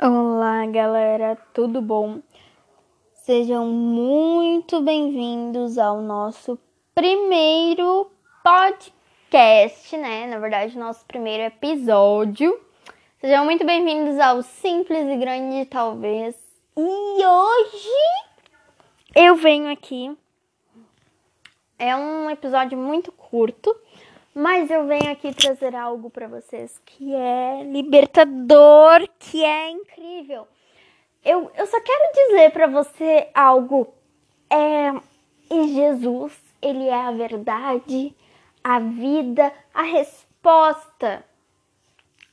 Olá, galera, tudo bom? Sejam muito bem-vindos ao nosso primeiro podcast, né? Na verdade, nosso primeiro episódio. Sejam muito bem-vindos ao Simples e Grande, talvez. E hoje eu venho aqui. É um episódio muito curto, mas eu venho aqui trazer algo para vocês que é libertador, que é incrível. Eu, eu só quero dizer para você algo. É, e Jesus, ele é a verdade, a vida, a resposta.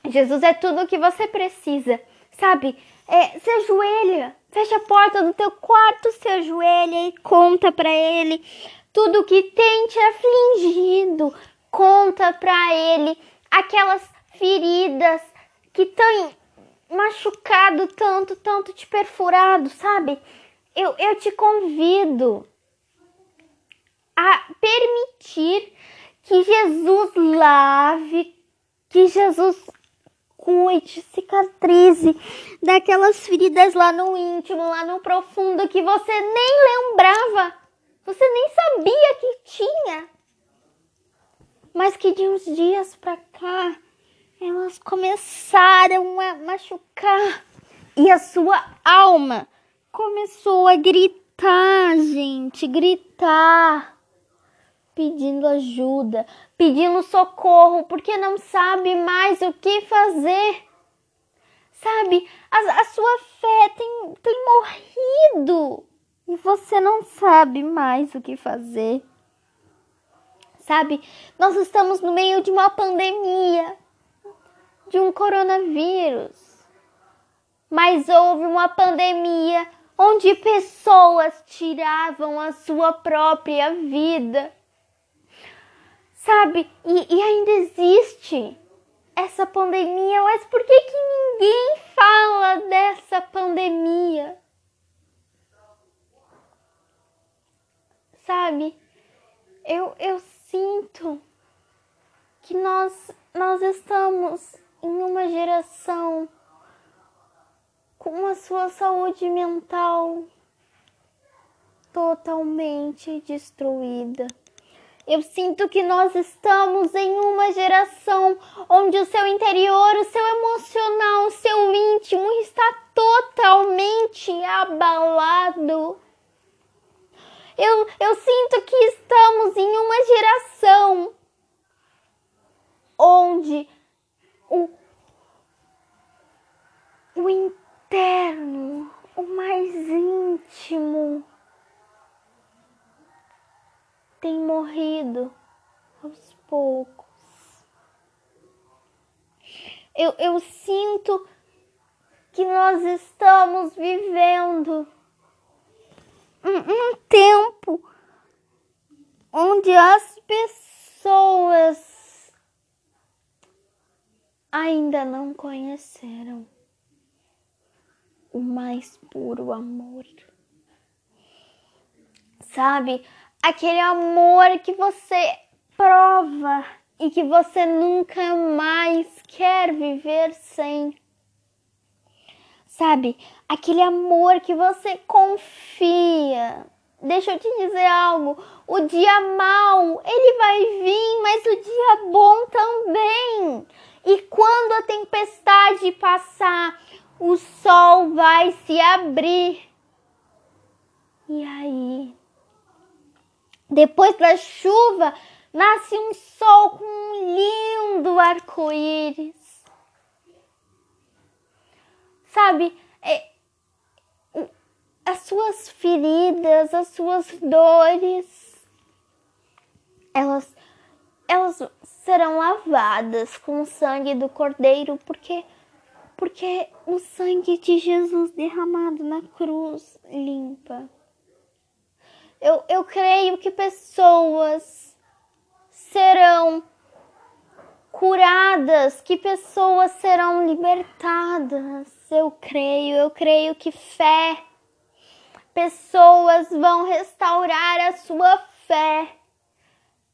Jesus é tudo o que você precisa, sabe? É, se ajoelha, fecha a porta do teu quarto, se ajoelha e conta para ele tudo que tem te afligido, conta para ele aquelas feridas que têm machucado tanto, tanto te perfurado, sabe? Eu, eu te convido a permitir que Jesus lave, que Jesus cuide, cicatrize daquelas feridas lá no íntimo, lá no profundo que você nem lembrava, você nem sabia que tinha mas que de uns dias pra cá elas começaram a machucar. E a sua alma começou a gritar, gente, gritar, pedindo ajuda, pedindo socorro, porque não sabe mais o que fazer. Sabe, a, a sua fé tem, tem morrido. E você não sabe mais o que fazer sabe? Nós estamos no meio de uma pandemia, de um coronavírus. Mas houve uma pandemia onde pessoas tiravam a sua própria vida. Sabe? E, e ainda existe essa pandemia, mas por que, que ninguém fala dessa pandemia? Sabe? Eu, eu sinto que nós, nós estamos em uma geração com a sua saúde mental totalmente destruída. Eu sinto que nós estamos em uma geração onde o seu interior, o seu emocional, o seu íntimo está totalmente abalado. Eu, eu sinto que estamos em uma geração onde o, o interno, o mais íntimo, tem morrido aos poucos. Eu, eu sinto que nós estamos vivendo um, tempo onde as pessoas ainda não conheceram o mais puro amor. Sabe? Aquele amor que você prova e que você nunca mais quer viver sem sabe? Aquele amor que você confia. Deixa eu te dizer algo. O dia mal, ele vai vir, mas o dia bom também. E quando a tempestade passar, o sol vai se abrir. E aí, depois da chuva, nasce um sol com um lindo arco-íris sabe? É, as suas feridas, as suas dores, elas, elas serão lavadas com o sangue do Cordeiro, porque, porque o sangue de Jesus derramado na cruz limpa. Eu, eu creio que pessoas serão curadas, que pessoas serão libertadas eu creio, eu creio que fé, pessoas vão restaurar a sua fé.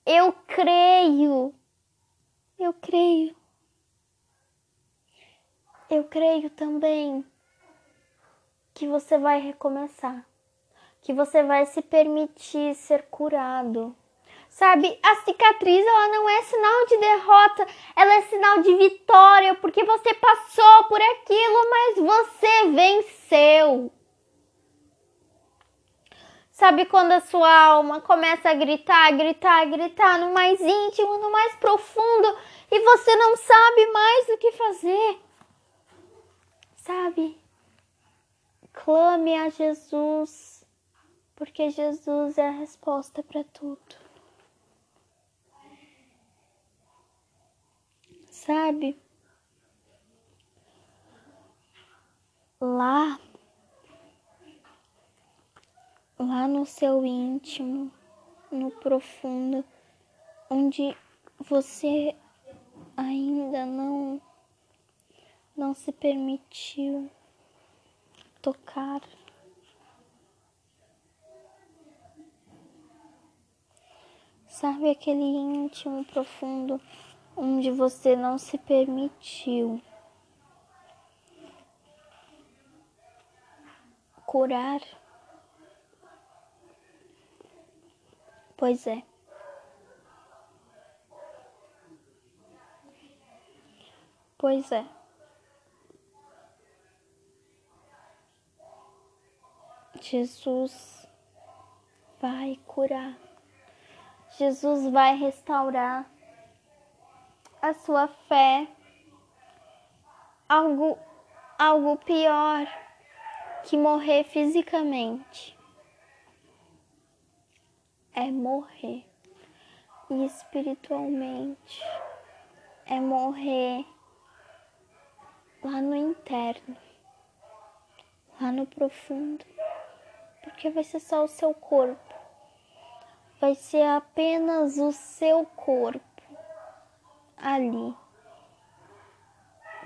Eu creio, eu creio, eu creio também que você vai recomeçar, que você vai se permitir ser curado. Sabe, a cicatriz ela não é sinal de derrota, ela é sinal de vitória, porque você passou por aquilo, mas você venceu. Sabe quando a sua alma começa a gritar, gritar, gritar no mais íntimo, no mais profundo e você não sabe mais o que fazer? Sabe? Clame a Jesus, porque Jesus é a resposta para tudo. Sabe? Lá lá no seu íntimo, no profundo, onde você ainda não não se permitiu tocar. Sabe aquele íntimo profundo onde você não se permitiu curar? Pois é. Pois é. Jesus vai curar. Jesus vai restaurar a sua fé. Algo algo pior que morrer fisicamente é morrer. E espiritualmente é morrer lá no interno, lá no profundo, porque vai ser só o seu corpo, vai ser apenas o seu corpo ali,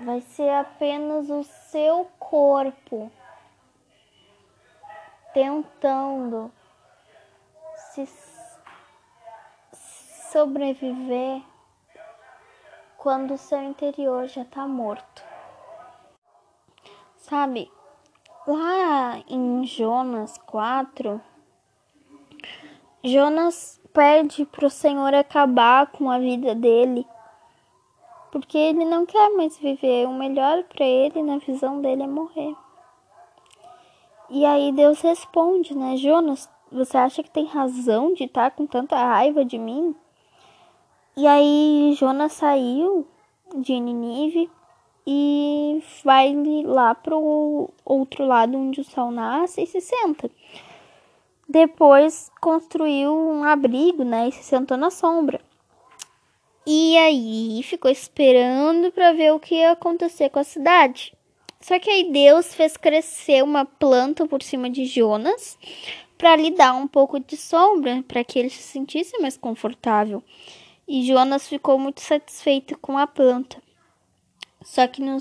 vai ser apenas o seu corpo tentando se sobreviver quando o seu interior já está morto. Sabe, lá em Jonas 4, Jonas pede para o Senhor acabar com a vida dele, porque ele não quer mais viver. O melhor para ele, na visão dele, é morrer. E aí Deus responde, né? Jonas, você acha que tem razão de estar com tanta raiva de mim? E aí Jonas saiu de Ninive e vai lá pro outro lado onde o sol nasce e se senta. Depois construiu um abrigo, né, e se sentou na sombra. E aí ficou esperando para ver o que ia acontecer com a cidade. Só que aí Deus fez crescer uma planta por cima de Jonas para lhe dar um pouco de sombra, para que ele se sentisse mais confortável. E Jonas ficou muito satisfeito com a planta. Só que no,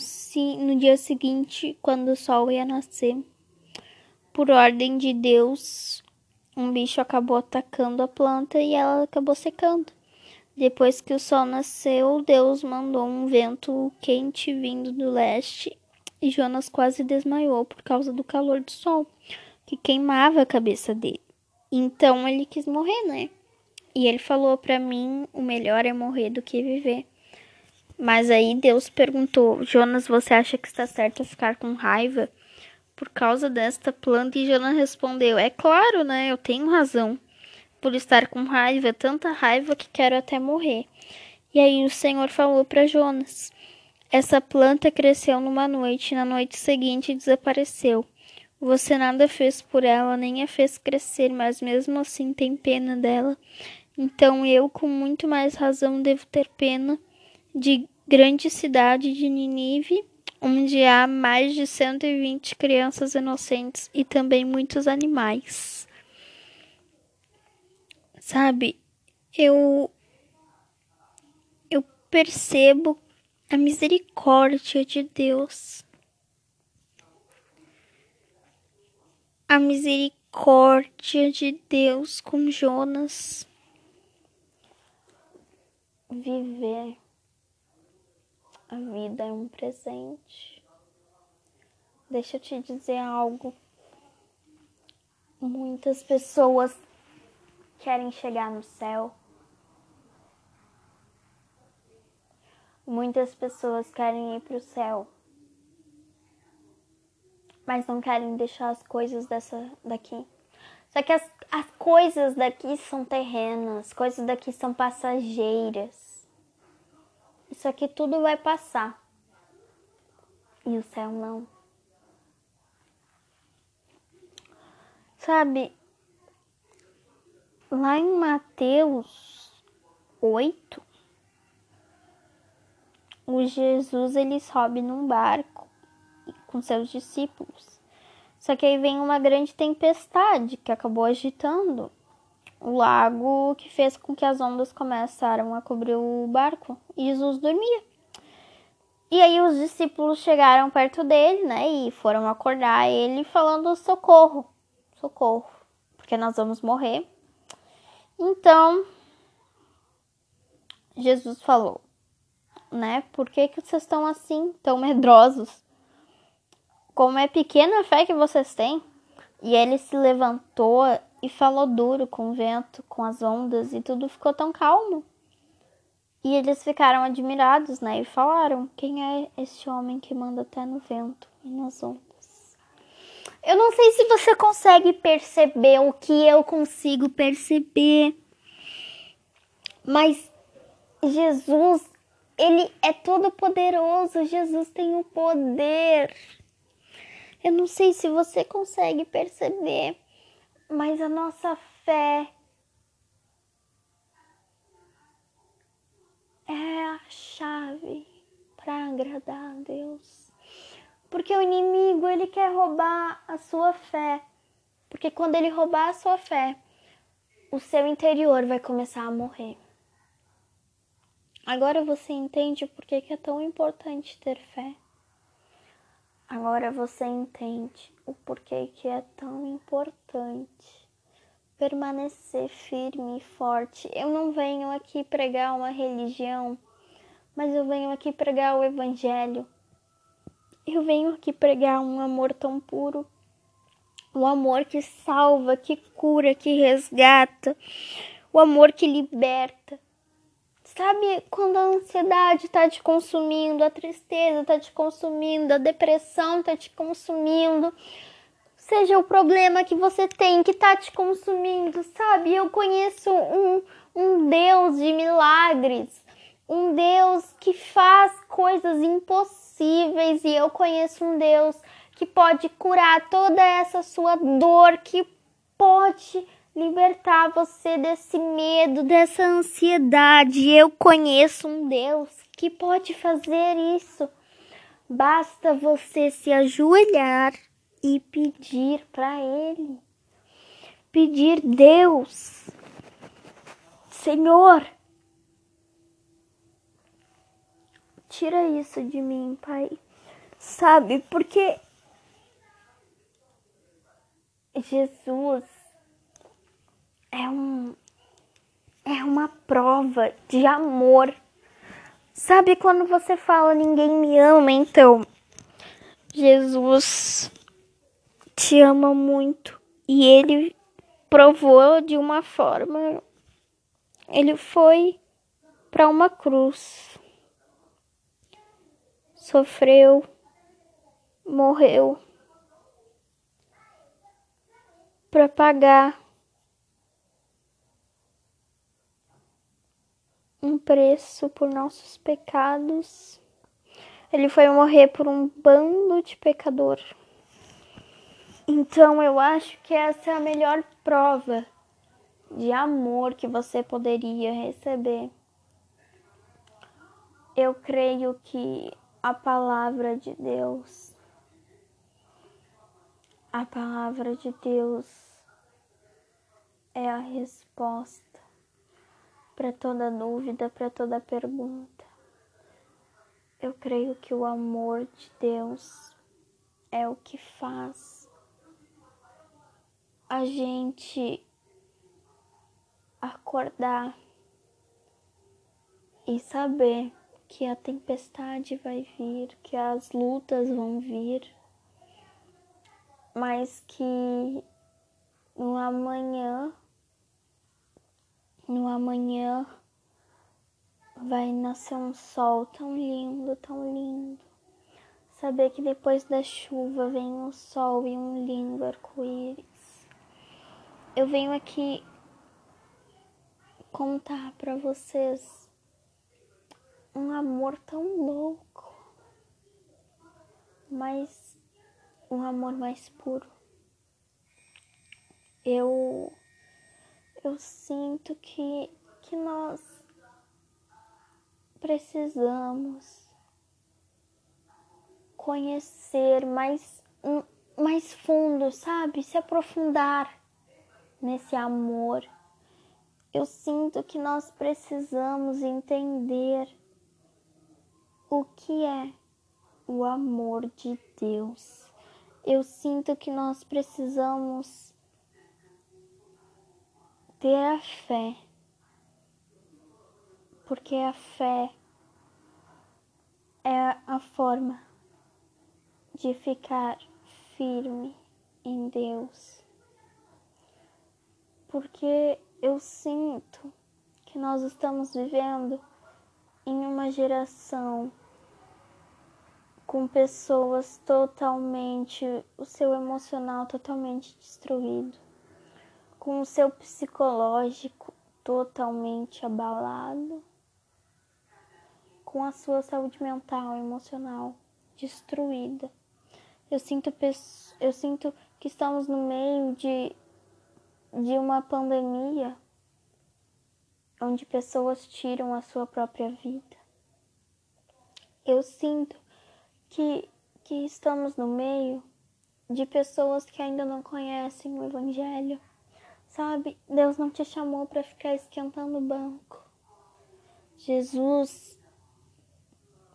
no dia seguinte, quando o sol ia nascer, por ordem de Deus, um bicho acabou atacando a planta e ela acabou secando. Depois que o sol nasceu, Deus mandou um vento quente vindo do leste e Jonas quase desmaiou por causa do calor do sol que queimava a cabeça dele. Então ele quis morrer, né? E ele falou para mim: o melhor é morrer do que viver. Mas aí Deus perguntou: Jonas, você acha que está certo ficar com raiva por causa desta planta? E Jonas respondeu: É claro, né? Eu tenho razão por estar com raiva, tanta raiva que quero até morrer. E aí o Senhor falou para Jonas: Essa planta cresceu numa noite, e na noite seguinte desapareceu. Você nada fez por ela, nem a fez crescer, mas mesmo assim tem pena dela. Então eu, com muito mais razão, devo ter pena de grande cidade de Ninive, onde há mais de 120 crianças inocentes e também muitos animais. Sabe, eu eu percebo a misericórdia de Deus a misericórdia de Deus com Jonas. Viver a vida é um presente. deixa eu te dizer algo. Muitas pessoas querem chegar no céu. Muitas pessoas querem ir para o céu, mas não querem deixar as coisas dessa daqui. Só que as, as coisas daqui são terrenas, as coisas daqui são passageiras. Isso aqui tudo vai passar. E o céu não. Sabe, lá em Mateus 8, o Jesus ele sobe num barco com seus discípulos. Só que aí vem uma grande tempestade que acabou agitando o lago, que fez com que as ondas começaram a cobrir o barco. E Jesus dormia. E aí os discípulos chegaram perto dele, né, e foram acordar ele falando socorro socorro, porque nós vamos morrer. Então, Jesus falou, né? Por que, que vocês estão assim, tão medrosos? Como é pequena a fé que vocês têm? E ele se levantou e falou duro com o vento, com as ondas, e tudo ficou tão calmo. E eles ficaram admirados, né? E falaram: Quem é esse homem que manda até no vento e nas ondas? Eu não sei se você consegue perceber o que eu consigo perceber, mas Jesus, ele é todo poderoso, Jesus tem o poder. Eu não sei se você consegue perceber, mas a nossa fé é a chave para agradar a Deus. Porque o inimigo, ele quer roubar a sua fé. Porque quando ele roubar a sua fé, o seu interior vai começar a morrer. Agora você entende por que é tão importante ter fé. Agora você entende o porquê que é tão importante permanecer firme e forte. Eu não venho aqui pregar uma religião, mas eu venho aqui pregar o evangelho. Eu venho aqui pregar um amor tão puro, um amor que salva, que cura, que resgata, o amor que liberta. Sabe quando a ansiedade está te consumindo, a tristeza está te consumindo, a depressão está te consumindo, seja o problema que você tem que está te consumindo, sabe? Eu conheço um, um Deus de milagres, um Deus que faz coisas impossíveis e eu conheço um Deus que pode curar toda essa sua dor, que pode libertar você desse medo, dessa ansiedade. Eu conheço um Deus que pode fazer isso. Basta você se ajoelhar e pedir para Ele. Pedir, Deus, Senhor, tira isso de mim, Pai. Sabe? Porque Jesus é um é uma prova de amor. Sabe quando você fala ninguém me ama, então Jesus te ama muito e ele provou de uma forma ele foi para uma cruz sofreu, morreu para pagar um preço por nossos pecados. Ele foi morrer por um bando de pecador. Então eu acho que essa é a melhor prova de amor que você poderia receber. Eu creio que a palavra de Deus. A palavra de Deus é a resposta para toda dúvida, para toda pergunta. Eu creio que o amor de Deus é o que faz a gente acordar e saber que a tempestade vai vir, que as lutas vão vir, mas que no amanhã, no amanhã vai nascer um sol tão lindo, tão lindo. Saber que depois da chuva vem um sol e um lindo arco-íris. Eu venho aqui contar para vocês um amor tão louco, mas um amor mais puro. Eu eu sinto que que nós precisamos conhecer mais mais fundo, sabe? Se aprofundar nesse amor. Eu sinto que nós precisamos entender o que é o amor de Deus. Eu sinto que nós precisamos ter a fé, porque a fé é a forma de ficar firme em Deus, porque eu sinto que nós estamos vivendo em uma geração com pessoas totalmente, o seu emocional totalmente destruído, com o seu psicológico totalmente abalado, com a sua saúde mental, emocional destruída. Eu sinto, eu sinto que estamos no meio de, de uma pandemia onde pessoas tiram a sua própria vida. Eu sinto que, que estamos no meio de pessoas que ainda não conhecem o Evangelho. Sabe, Deus não te chamou para ficar esquentando o banco. Jesus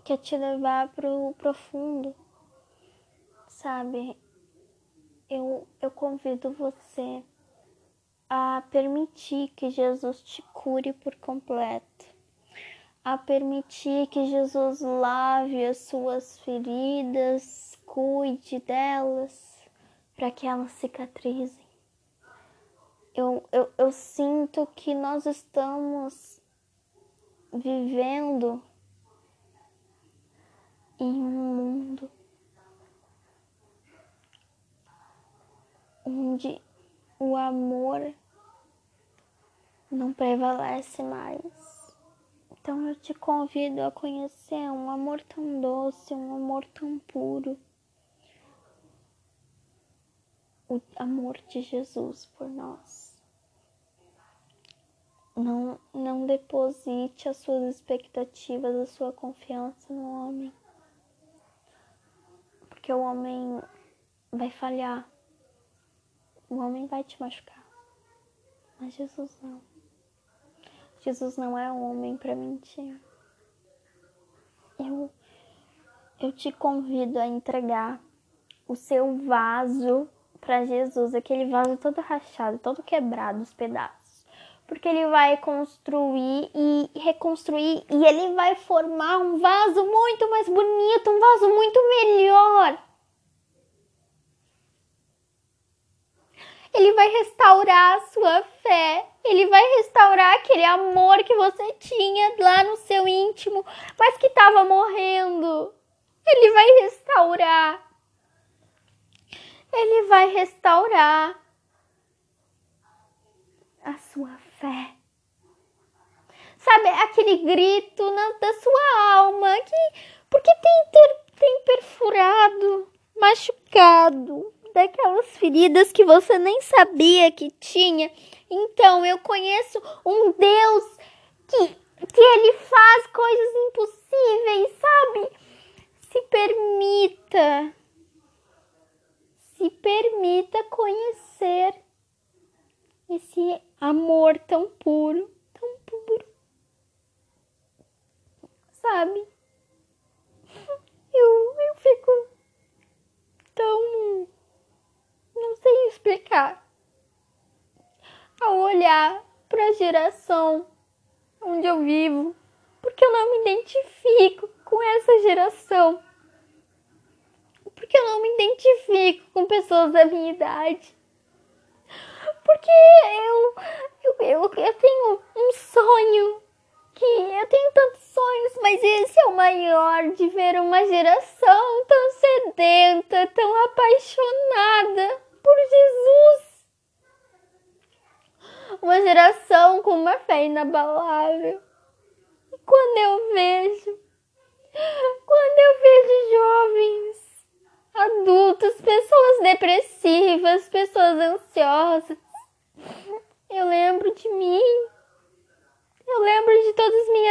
quer te levar para o profundo. Sabe, eu, eu convido você a permitir que Jesus te cure por completo a permitir que Jesus lave as suas feridas, cuide delas, para que elas cicatrizem. Eu, eu, eu sinto que nós estamos vivendo em um mundo onde o amor não prevalece mais. Então eu te convido a conhecer um amor tão doce, um amor tão puro. O amor de Jesus por nós. Não, não deposite as suas expectativas, a sua confiança no homem. Porque o homem vai falhar. O homem vai te machucar. Mas Jesus não. Jesus não é homem para mentir. Eu, eu te convido a entregar o seu vaso para Jesus, aquele vaso todo rachado, todo quebrado, os pedaços. Porque ele vai construir e reconstruir e ele vai formar um vaso muito mais bonito, um vaso muito melhor. Ele vai restaurar a sua fé. Ele vai restaurar aquele amor que você tinha lá no seu íntimo, mas que estava morrendo. Ele vai restaurar. Ele vai restaurar a sua fé. Sabe, aquele grito na, da sua alma que porque tem, ter, tem perfurado, machucado, daquelas feridas que você nem sabia que tinha. Então, eu conheço um Deus que, que ele faz coisas impossíveis, sabe? Se permita, se permita conhecer esse amor tão puro, tão puro, sabe? Eu, eu fico tão não sei explicar. Ao olhar para a geração onde eu vivo, porque eu não me identifico com essa geração. Porque eu não me identifico com pessoas da minha idade. Porque eu, eu, eu, eu tenho um sonho que eu tenho tantos sonhos, mas esse é o maior de ver uma geração tão sedenta, tão apaixonada por Jesus. Uma geração com uma fé inabalável. E quando eu vejo, quando eu vejo jovens, adultos, pessoas depressivas, pessoas ansiosas, eu lembro de mim. Eu lembro de todas as minhas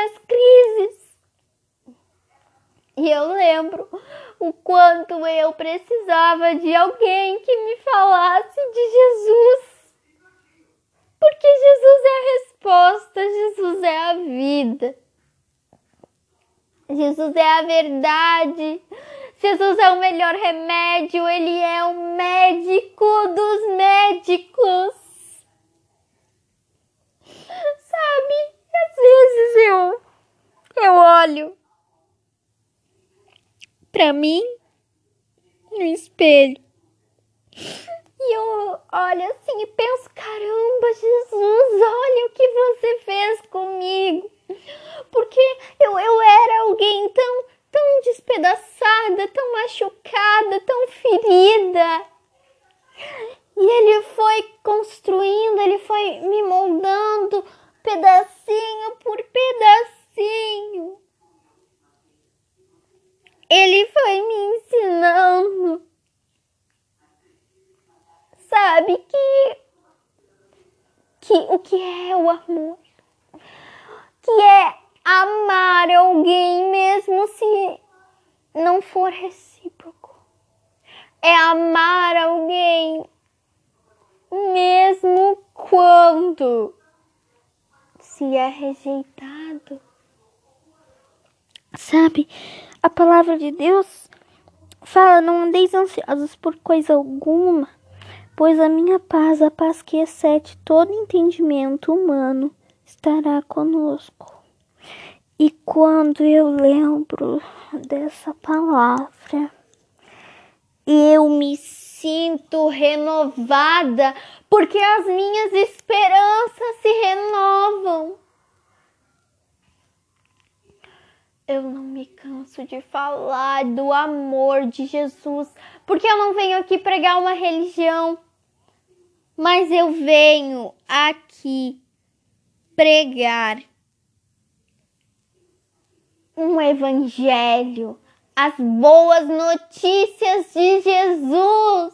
E eu lembro o quanto eu precisava de alguém que me falasse de Jesus. Porque Jesus é a resposta, Jesus é a vida. Jesus é a verdade. Jesus é o melhor remédio, ele é o médico dos médicos. Sabe? Às vezes eu eu olho para mim no espelho e eu olho assim e penso: caramba, Jesus, olha o que você fez comigo. Porque eu, eu era alguém tão, tão despedaçada, tão machucada, tão ferida. E ele foi construindo, ele foi me moldando pedacinho por pedacinho. Ele foi me Sabe que que o que é o amor? Que é amar alguém mesmo se não for recíproco. É amar alguém mesmo quando se é rejeitado. Sabe, a palavra de Deus fala: não andeis ansiosos por coisa alguma, pois a minha paz, a paz que excede todo entendimento humano, estará conosco. E quando eu lembro dessa palavra, eu me sinto renovada, porque as minhas esperanças se renovam. Eu não me canso de falar do amor de Jesus, porque eu não venho aqui pregar uma religião, mas eu venho aqui pregar um evangelho as boas notícias de Jesus.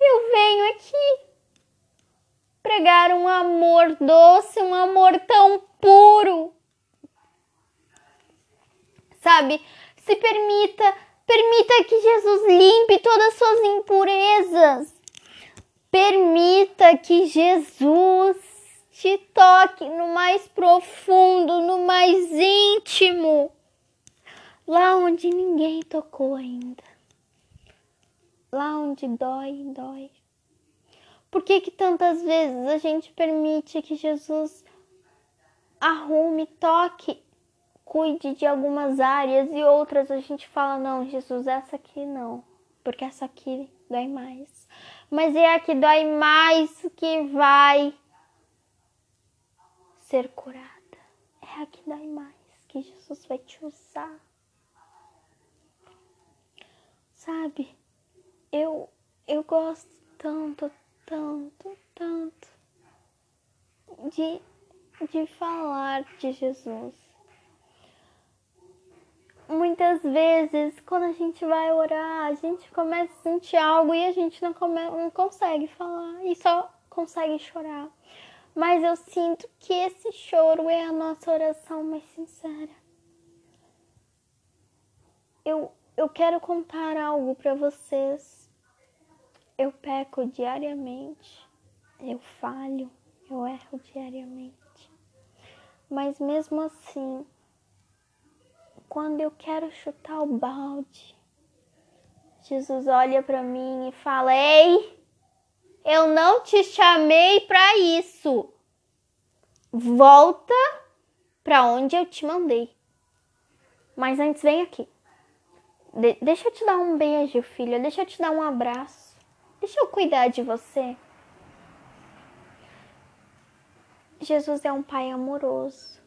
Eu venho aqui pregar um amor doce, um amor tão puro. Sabe? Se permita, permita que Jesus limpe todas as suas impurezas. Permita que Jesus te toque no mais profundo, no mais íntimo lá onde ninguém tocou ainda. Lá onde dói, dói. Por que que tantas vezes a gente permite que Jesus arrume, toque, cuide de algumas áreas e outras a gente fala não, Jesus, essa aqui não, porque essa aqui dói mais. Mas é a que dói mais que vai ser curada. É a que dói mais que Jesus vai te usar. Sabe? Eu eu gosto tanto, tanto, tanto de de falar de Jesus. Muitas vezes, quando a gente vai orar, a gente começa a sentir algo e a gente não, come, não consegue falar e só consegue chorar. Mas eu sinto que esse choro é a nossa oração mais sincera. Eu eu quero contar algo para vocês. Eu peco diariamente, eu falho, eu erro diariamente. Mas mesmo assim, quando eu quero chutar o balde, Jesus olha para mim e fala: Ei, eu não te chamei para isso. Volta para onde eu te mandei. Mas antes vem aqui De deixa eu te dar um beijo, filha. Deixa eu te dar um abraço. Deixa eu cuidar de você. Jesus é um pai amoroso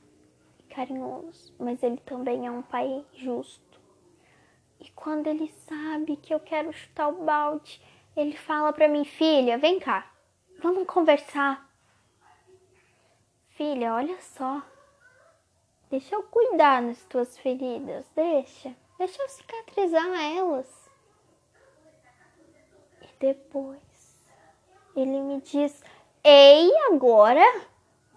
carinhoso, mas ele também é um pai justo. E quando ele sabe que eu quero chutar o balde, ele fala para mim, filha, vem cá, vamos conversar. Filha, olha só. Deixa eu cuidar nas tuas feridas, deixa. Deixa eu cicatrizar elas. E depois ele me diz: Ei, agora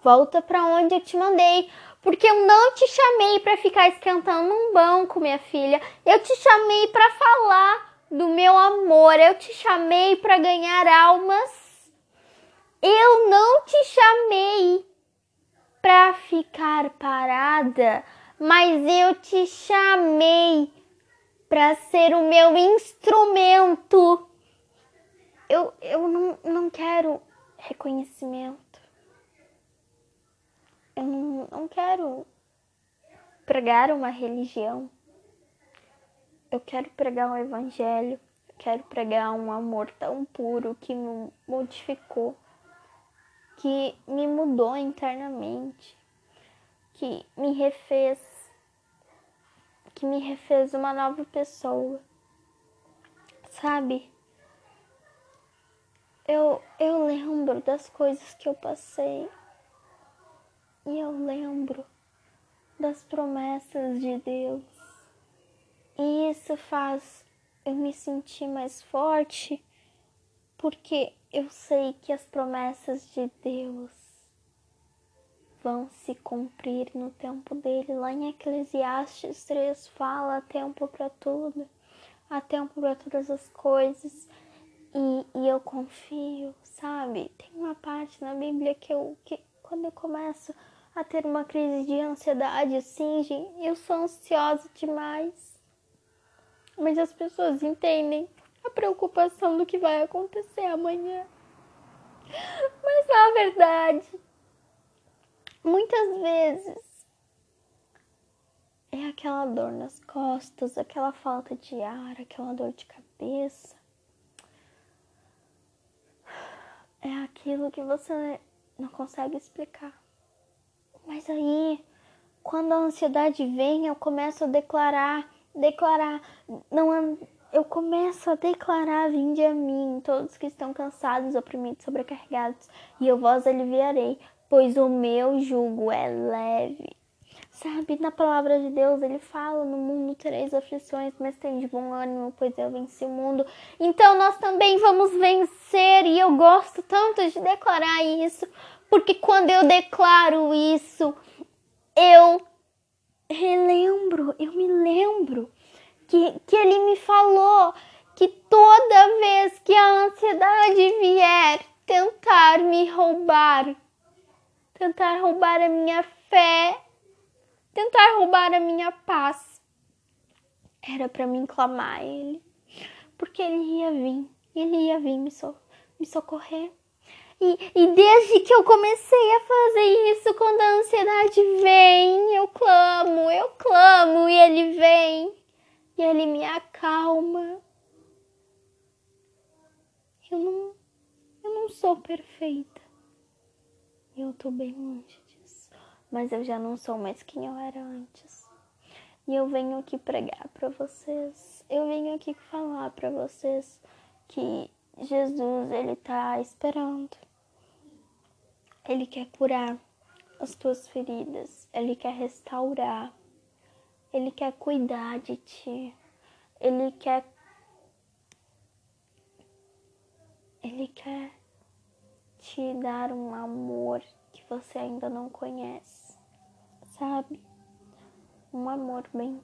volta para onde eu te mandei. Porque eu não te chamei para ficar esquentando um banco, minha filha. Eu te chamei para falar do meu amor. Eu te chamei para ganhar almas. Eu não te chamei para ficar parada, mas eu te chamei para ser o meu instrumento. Eu, eu não, não quero reconhecimento. Eu não, não quero pregar uma religião. Eu quero pregar um evangelho. Eu quero pregar um amor tão puro que me modificou, que me mudou internamente, que me refez que me refez uma nova pessoa. Sabe? Eu, eu lembro das coisas que eu passei. E eu lembro das promessas de Deus. E isso faz eu me sentir mais forte, porque eu sei que as promessas de Deus vão se cumprir no tempo dele. Lá em Eclesiastes 3 fala: há tempo para tudo, há tempo para todas as coisas. E, e, eu confio, sabe? Tem uma parte na Bíblia que eu, que quando eu começo a ter uma crise de ansiedade, assim, gente, eu sou ansiosa demais. Mas as pessoas entendem a preocupação do que vai acontecer amanhã. Mas na verdade, muitas vezes é aquela dor nas costas, aquela falta de ar, aquela dor de cabeça. É aquilo que você não consegue explicar. Mas aí, quando a ansiedade vem, eu começo a declarar, declarar, não eu começo a declarar: Vinde a mim, todos que estão cansados, oprimidos, sobrecarregados, e eu vos aliviarei pois o meu jugo é leve. Sabe, na palavra de Deus ele fala: no mundo tereis aflições, mas tem de bom ânimo, pois eu venci o mundo. Então nós também vamos vencer, e eu gosto tanto de declarar isso, porque quando eu declaro isso, eu relembro, eu me lembro que, que ele me falou que toda vez que a ansiedade vier tentar me roubar, tentar roubar a minha fé, tentar roubar a minha paz. Era para mim clamar a Ele, porque Ele ia vir, Ele ia vir me, so me socorrer. E, e desde que eu comecei a fazer isso, quando a ansiedade vem, eu clamo, eu clamo e Ele vem e Ele me acalma. Eu não, eu não sou perfeita eu tô bem longe disso. Mas eu já não sou mais quem eu era antes. E eu venho aqui pregar para vocês. Eu venho aqui falar para vocês que Jesus, ele tá esperando. Ele quer curar as tuas feridas. Ele quer restaurar. Ele quer cuidar de ti. Ele quer ele quer te dar um amor que você ainda não conhece, sabe? Um amor bem,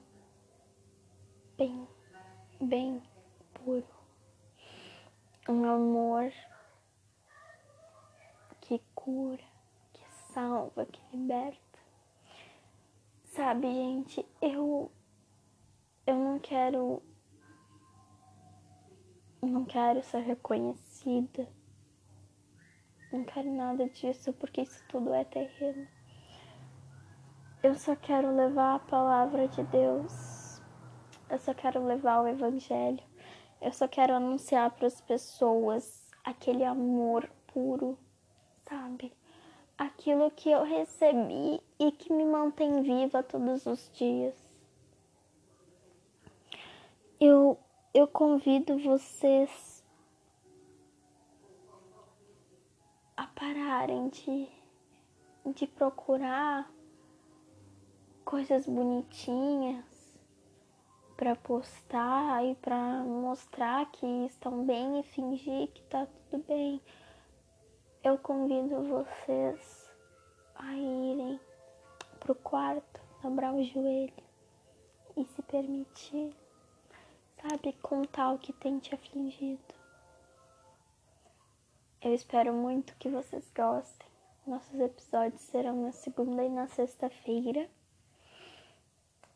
bem, bem puro. Um amor que cura, que salva, que liberta. Sabe, gente, eu eu não quero não quero ser reconhecida não quero nada disso porque isso tudo é terreno. Eu só quero levar a palavra de Deus Eu só quero levar o evangelho. Eu só quero anunciar para as pessoas aquele amor puro, sabe? Aquilo que eu recebi e que me mantém viva todos os dias. Eu, eu convido vocês a pararem de, de procurar coisas bonitinhas para postar e para mostrar que estão bem e fingir que tá tudo bem. Eu convido vocês a irem pro quarto, dobrar o joelho e se permitir, sabe, contar o que tem te afligido. Eu espero muito que vocês gostem. Nossos episódios serão na segunda e na sexta-feira.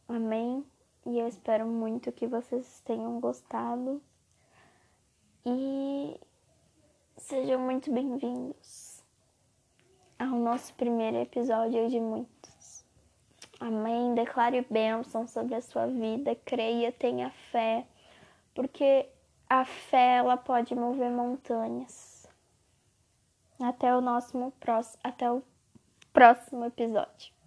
Amém? E eu espero muito que vocês tenham gostado. E sejam muito bem-vindos ao nosso primeiro episódio de muitos. Amém. Declare bênção sobre a sua vida. Creia, tenha fé, porque a fé ela pode mover montanhas. Até o nosso próximo, até o próximo episódio.